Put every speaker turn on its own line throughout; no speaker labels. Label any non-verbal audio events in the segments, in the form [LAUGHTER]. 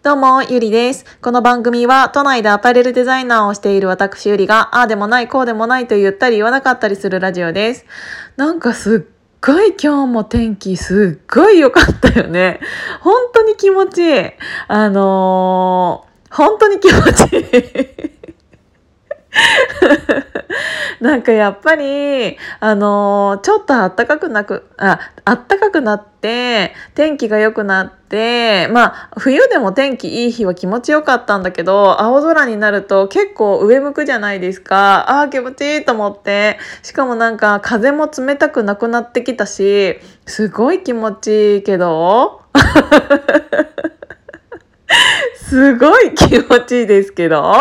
どうも、ゆりです。この番組は、都内でアパレルデザイナーをしている私ゆりが、ああでもない、こうでもないと言ったり言わなかったりするラジオです。なんかすっごい今日も天気すっごい良かったよね。本当に気持ちいい。あのー、本当に気持ちいい。[LAUGHS] なんかやっぱり、あのー、ちょっと暖かくなく、あ、暖かくなって、天気が良くなって、まあ、冬でも天気いい日は気持ちよかったんだけど、青空になると結構上向くじゃないですか。ああ、気持ちいいと思って。しかもなんか風も冷たくなくなってきたし、すごい気持ちいいけど [LAUGHS] すごい気持ちいいですけど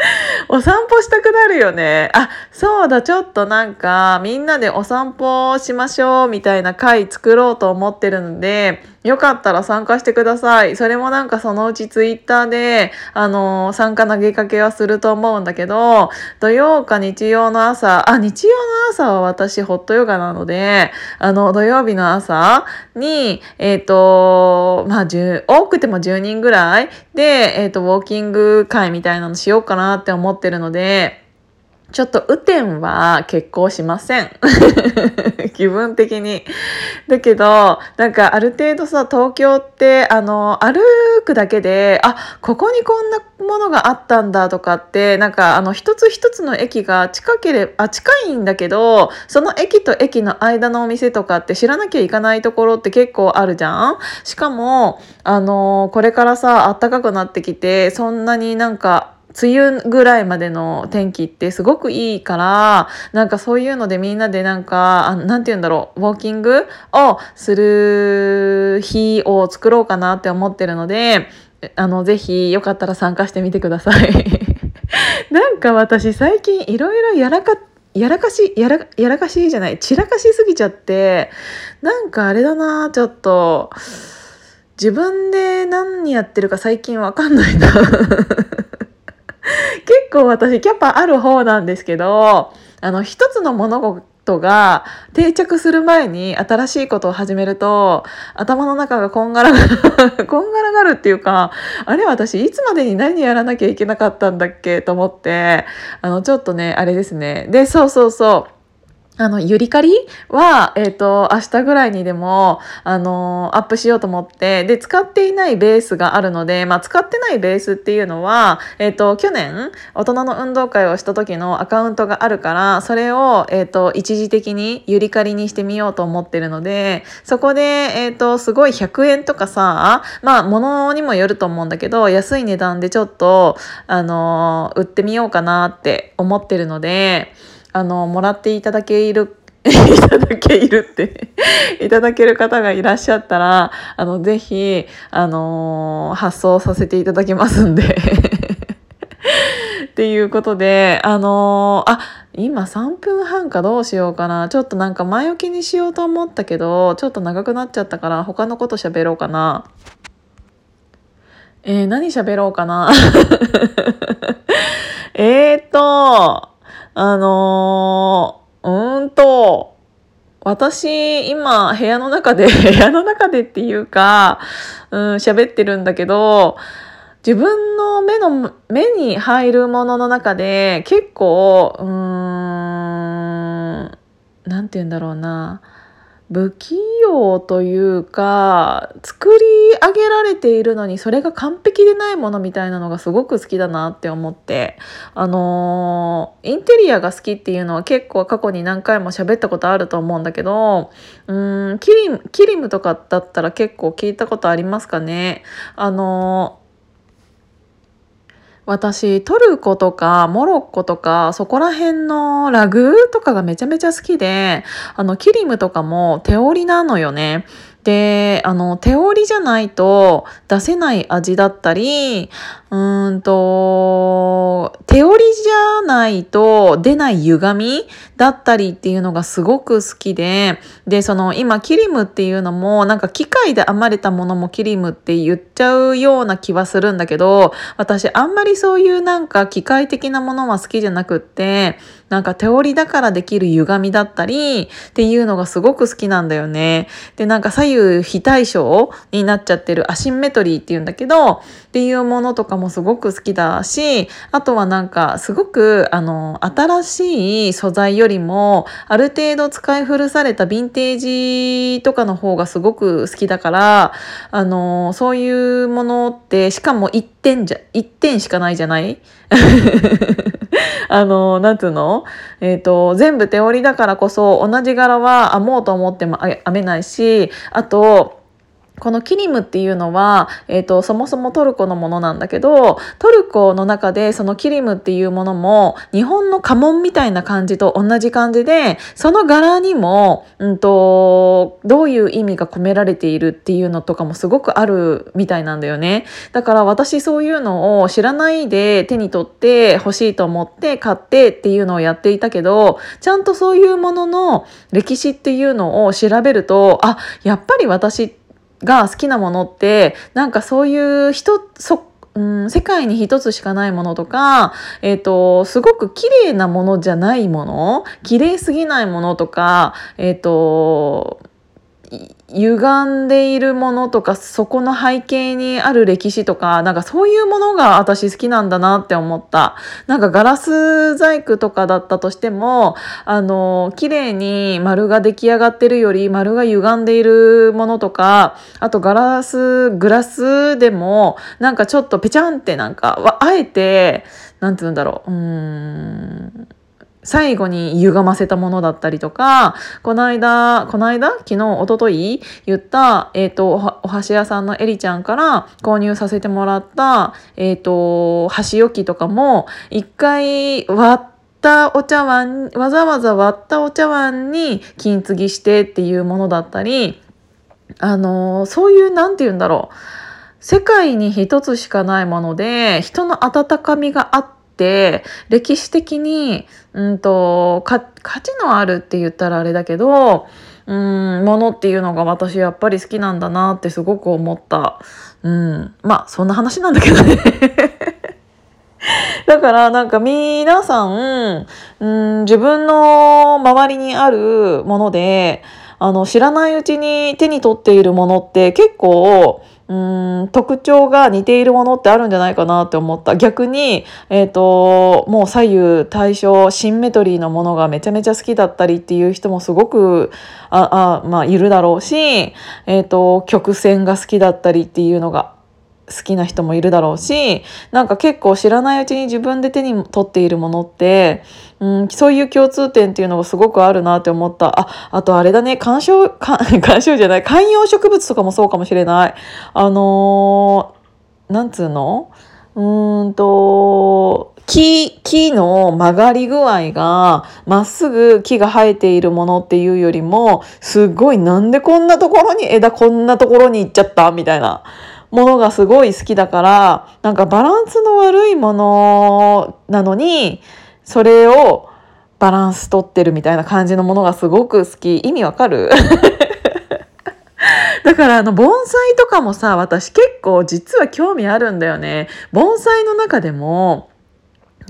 [LAUGHS] お散歩したくなるよね。あ、そうだ、ちょっとなんか、みんなでお散歩しましょうみたいな回作ろうと思ってるので、よかったら参加してください。それもなんかそのうちツイッターで、あのー、参加投げかけはすると思うんだけど、土曜か日曜の朝、あ、日曜の朝は私ホットヨガなので、あの、土曜日の朝に、えっ、ー、と、まあ、多くても10人ぐらいで、えっ、ー、と、ウォーキング会みたいなのしようかなって思ってるので、ちょっと雨天は結構しません。[LAUGHS] 気分的に。だけど、なんかある程度さ、東京って、あの、歩くだけで、あ、ここにこんなものがあったんだとかって、なんかあの、一つ一つの駅が近ければ、近いんだけど、その駅と駅の間のお店とかって知らなきゃいかないところって結構あるじゃん？しかも、あの、これからさ、暖かくなってきて、そんなになんか、梅雨ぐらいまでの天気ってすごくいいからなんかそういうのでみんなでなんかあなんて言うんだろうウォーキングをする日を作ろうかなって思ってるのであのぜひよかったら参加してみてください。[LAUGHS] なんか私最近いろいろやらかやらかしやらやらかしじゃない散らかしすぎちゃってなんかあれだなちょっと自分で何やってるか最近わかんないな。構私キャパある方なんですけど、あの、一つの物事が定着する前に新しいことを始めると、頭の中がこんがらがる、[LAUGHS] こんがらがるっていうか、あれ私いつまでに何やらなきゃいけなかったんだっけと思って、あの、ちょっとね、あれですね。で、そうそうそう。あの、ゆりかりは、えっ、ー、と、明日ぐらいにでも、あの、アップしようと思って、で、使っていないベースがあるので、まあ、使ってないベースっていうのは、えっ、ー、と、去年、大人の運動会をした時のアカウントがあるから、それを、えっ、と、一時的にゆりかりにしてみようと思ってるので、そこで、えっ、と、すごい100円とかさ、まあ、物にもよると思うんだけど、安い値段でちょっと、あの、売ってみようかなって思ってるので、あのもらっていただける [LAUGHS] いただけいるって [LAUGHS] いただける方がいらっしゃったらあのぜひあの発送させていただきますんで。[LAUGHS] っていうことであのあ今3分半かどうしようかな。ちょっとなんか前置きにしようと思ったけどちょっと長くなっちゃったから他のこと喋ろうかな。えー、何喋ろうかな。えっとあのー、うーんと、私、今、部屋の中で、[LAUGHS] 部屋の中でっていうか、うん、喋ってるんだけど、自分の目の、目に入るものの中で、結構、うーん、なんて言うんだろうな、不器用というか作り上げられているのにそれが完璧でないものみたいなのがすごく好きだなって思ってあのインテリアが好きっていうのは結構過去に何回も喋ったことあると思うんだけどうんキリムキリムとかだったら結構聞いたことありますかね？あの私トルコとかモロッコとかそこら辺のラグーとかがめちゃめちゃ好きであのキリムとかも手織りなのよね。で、あの、手織りじゃないと出せない味だったり、うんと、手織りじゃないと出ない歪みだったりっていうのがすごく好きで、で、その今キリムっていうのもなんか機械で編まれたものもキリムって言っちゃうような気はするんだけど、私あんまりそういうなんか機械的なものは好きじゃなくって、なんか手織りだからできる歪みだったりっていうのがすごく好きなんだよね。で、なんか左右非対称になっちゃってるアシンメトリーっていうんだけど、っていうものとかももすごく好きだし、あとはなんかすごくあの新しい素材よりもある程度使い古されたヴィンテージとかの方がすごく好きだから、あのそういうものってしかも1点じゃ、1点しかないじゃない？[LAUGHS] あの、なんつうの？えっ、ー、と、全部手織りだからこそ同じ柄は編もうと思っても編めないし、あと、このキリムっていうのは、えーと、そもそもトルコのものなんだけどトルコの中でそのキリムっていうものも日本の家紋みたいな感じと同じ感じでその柄にも、うんと、どういう意味が込められているっていうのとかもすごくあるみたいなんだよね。だから私そういうのを知らないで手に取って欲しいと思って買ってっていうのをやっていたけどちゃんとそういうものの歴史っていうのを調べるとあやっぱり私ってが好きなものってなんかそういう人そうん、世界に一つしかないものとか、えっ、ー、と、すごく綺麗なものじゃないもの、綺麗すぎないものとか、えっ、ー、と、歪んでいるものとかそこの背景にある歴史とかなんかそういうものが私好きなんだなって思った。なんかガラス細工とかだったとしてもあの綺麗に丸が出来上がってるより丸が歪んでいるものとかあとガラスグラスでもなんかちょっとペチャンってなんかあえてなんて言うんだろう。うん。最後に歪ませたものだったりとか、この間、この間？昨日、一昨日？言った、えっ、ー、と、お箸屋さんのエリちゃんから購入させてもらった、えっ、ー、と、箸置きとかも、一回割ったお茶碗、わざわざ割ったお茶碗に金継ぎしてっていうものだったり、あの、そういう、なんて言うんだろう。世界に一つしかないもので、人の温かみがあっ、て歴史的に、うんと、価値のあるって言ったらあれだけど、うん、ものっていうのが私やっぱり好きなんだなってすごく思った。うん、まあそんな話なんだけどね [LAUGHS] だからなんか皆さん、うん、自分の周りにあるものであの知らないうちに手に取っているものって結構うん特徴が似ているものってあるんじゃないかなって思った。逆に、えーと、もう左右対称シンメトリーのものがめちゃめちゃ好きだったりっていう人もすごくああ、まあ、いるだろうし、えーと曲線が好きだったりっていうのが好きな人もいるだろうしなんか結構知らないうちに自分で手に取っているものって、うん、そういう共通点っていうのがすごくあるなって思った。ああとあれだね。観賞観賞じゃない。観葉植物とかもそうかもしれない。あのー、なんつうの？うんと木木の曲がり具合がまっすぐ木が生えているものっていうよりもすごいなんでこんなところに枝こんなところに行っちゃったみたいな。ものがすごい好きだからなんかバランスの悪いものなのにそれをバランス取ってるみたいな感じのものがすごく好き。意味わかる？[LAUGHS] だからあの盆栽とかもさ私結構実は興味あるんだよね。盆栽の中でも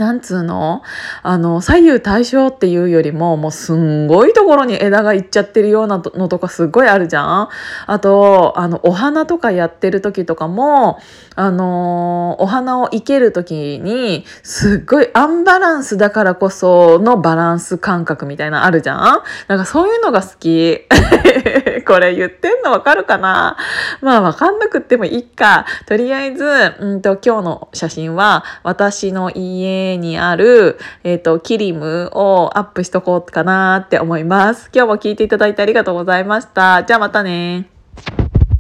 なんつうの？あの、左右対称っていうよりも、もうすんごいところに枝がいっちゃってるようなのとかすっごいあるじゃん？あと、あの、お花とかやってる時とかも、あのお花を生ける時に、すっごいアンバランスだからこそのバランス感覚みたいなあるじゃん？なんかそういうのが好き。[LAUGHS] これ言ってのわかるかな？まあわかんなくってもいいか。とりあえず、うんと今日の写真は私の家にある、えっ、ー、と、キリムをアップしとこうかなって思います。今日も聞いていただいてありがとうございました。じゃあまたね。